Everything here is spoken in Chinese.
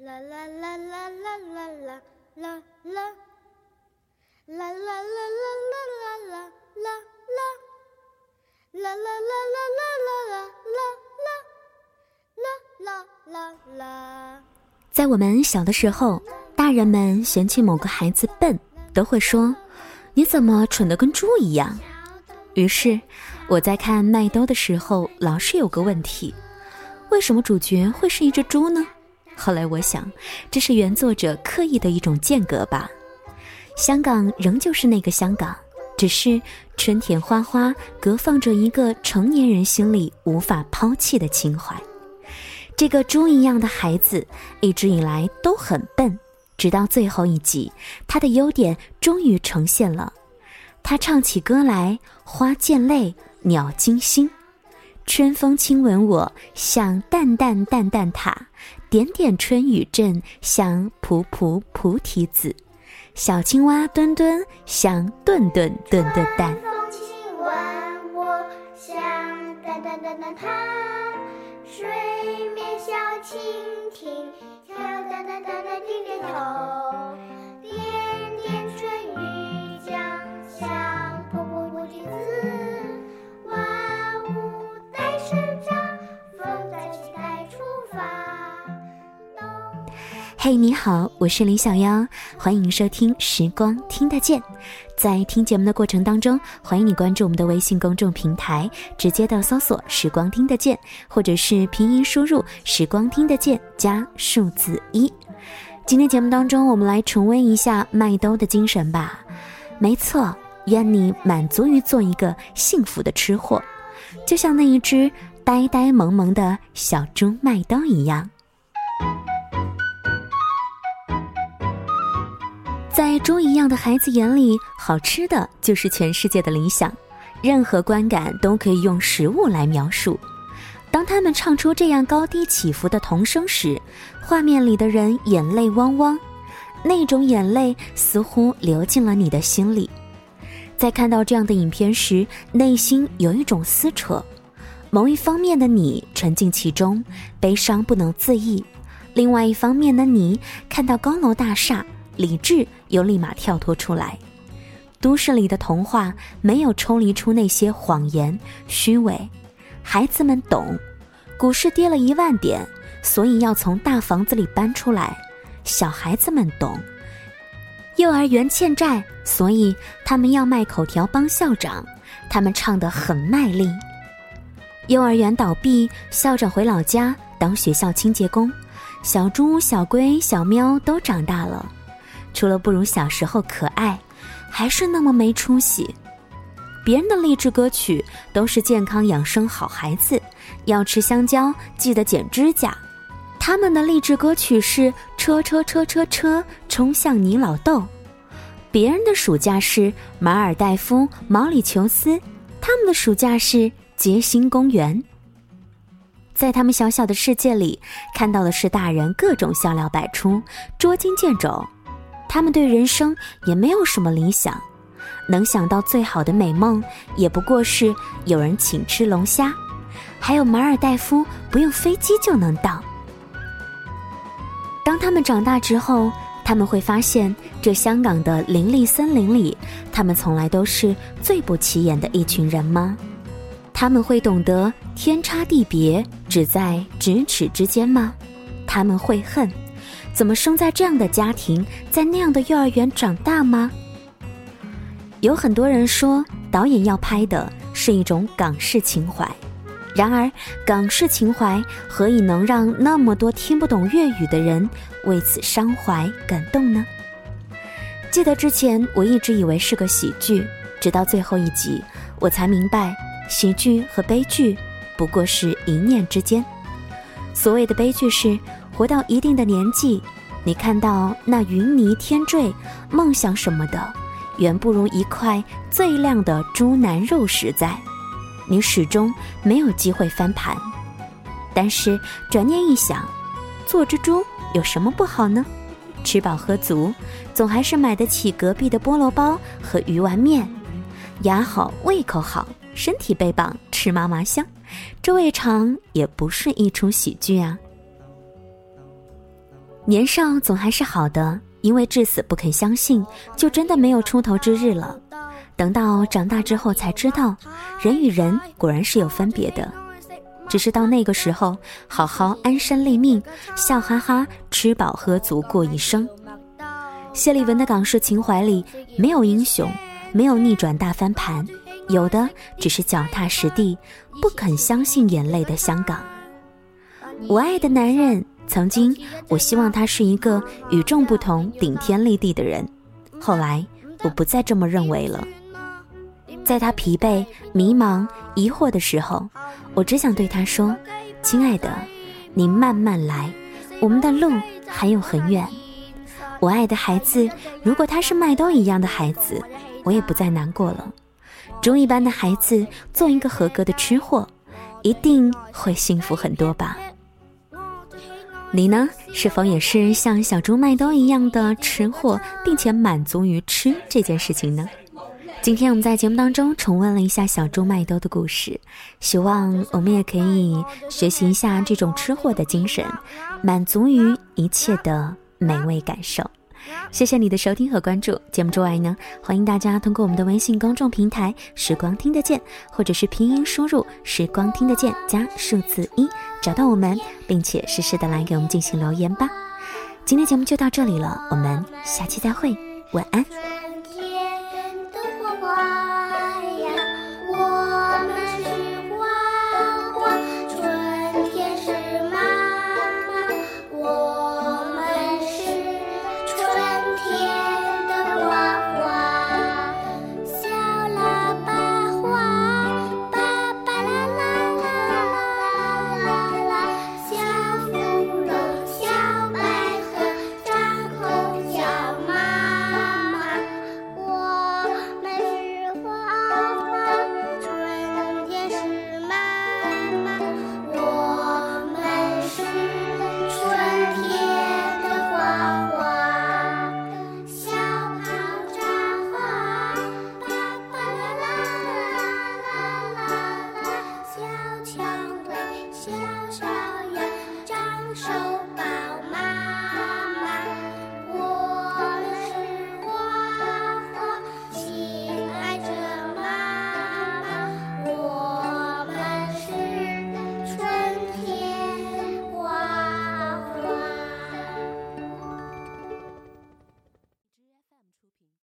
啦啦啦啦啦啦啦啦啦，啦啦啦啦啦啦啦啦啦，啦啦啦啦啦啦啦啦啦啦啦啦。在我们小的时候，大人们嫌弃某个孩子笨，都会说：“你怎么蠢得跟猪一样？”于是，我在看麦兜的时候，老是有个问题：为什么主角会是一只猪呢？后来我想，这是原作者刻意的一种间隔吧。香港仍旧是那个香港，只是春田花花隔放着一个成年人心里无法抛弃的情怀。这个猪一样的孩子，一直以来都很笨，直到最后一集，他的优点终于呈现了。他唱起歌来，花溅泪，鸟惊心，春风亲吻我，像淡淡淡淡塔，点点春雨阵，像蒲蒲菩提子，小青蛙蹲蹲，像顿顿顿顿蛋。风亲吻我，像淡淡淡淡塔，水面小蜻蜓，跳淡淡淡淡点点头，嘿你好，我是李小妖，欢迎收听《时光听得见》。在听节目的过程当中，欢迎你关注我们的微信公众平台，直接的搜索“时光听得见”，或者是拼音输入“时光听得见”加数字一。今天节目当中，我们来重温一下麦兜的精神吧。没错，愿你满足于做一个幸福的吃货，就像那一只呆呆萌萌的小猪麦兜一样。在猪一样的孩子眼里，好吃的就是全世界的理想，任何观感都可以用食物来描述。当他们唱出这样高低起伏的童声时，画面里的人眼泪汪汪，那种眼泪似乎流进了你的心里。在看到这样的影片时，内心有一种撕扯，某一方面的你沉浸其中，悲伤不能自抑；另外一方面的你看到高楼大厦。理智又立马跳脱出来，都市里的童话没有抽离出那些谎言、虚伪。孩子们懂，股市跌了一万点，所以要从大房子里搬出来。小孩子们懂，幼儿园欠债，所以他们要卖口条帮校长。他们唱得很卖力。幼儿园倒闭，校长回老家当学校清洁工。小猪、小龟、小喵都长大了。除了不如小时候可爱，还是那么没出息。别人的励志歌曲都是健康养生好孩子，要吃香蕉记得剪指甲。他们的励志歌曲是车车车车车冲向你老豆。别人的暑假是马尔代夫毛里求斯，他们的暑假是街心公园。在他们小小的世界里，看到的是大人各种笑料百出，捉襟见肘。他们对人生也没有什么理想，能想到最好的美梦，也不过是有人请吃龙虾，还有马尔代夫不用飞机就能到。当他们长大之后，他们会发现，这香港的林立森林里，他们从来都是最不起眼的一群人吗？他们会懂得天差地别只在咫尺之间吗？他们会恨。怎么生在这样的家庭，在那样的幼儿园长大吗？有很多人说，导演要拍的是一种港式情怀。然而，港式情怀何以能让那么多听不懂粤语的人为此伤怀感动呢？记得之前我一直以为是个喜剧，直到最后一集，我才明白，喜剧和悲剧不过是一念之间。所谓的悲剧是。活到一定的年纪，你看到那云泥天坠，梦想什么的，远不如一块最亮的猪腩肉实在。你始终没有机会翻盘。但是转念一想，做只猪有什么不好呢？吃饱喝足，总还是买得起隔壁的菠萝包和鱼丸面。牙好，胃口好，身体倍棒，吃嘛嘛香。这未尝也不是一出喜剧啊。年少总还是好的，因为至死不肯相信，就真的没有出头之日了。等到长大之后才知道，人与人果然是有分别的。只是到那个时候，好好安身立命，笑哈哈吃饱喝足过一生。谢丽文的港式情怀里，没有英雄，没有逆转大翻盘，有的只是脚踏实地，不肯相信眼泪的香港。我爱的男人。曾经，我希望他是一个与众不同、顶天立地的人。后来，我不再这么认为了。在他疲惫、迷茫、疑惑的时候，我只想对他说：“亲爱的，你慢慢来，我们的路还有很远。”我爱的孩子，如果他是麦兜一样的孩子，我也不再难过了。中一般的孩子，做一个合格的吃货，一定会幸福很多吧。你呢？是否也是像小猪麦兜一样的吃货，并且满足于吃这件事情呢？今天我们在节目当中重温了一下小猪麦兜的故事，希望我们也可以学习一下这种吃货的精神，满足于一切的美味感受。谢谢你的收听和关注。节目之外呢，欢迎大家通过我们的微信公众平台“时光听得见”，或者是拼音输入“时光听得见”加数字一，找到我们，并且实时的来给我们进行留言吧。今天节目就到这里了，我们下期再会，晚安。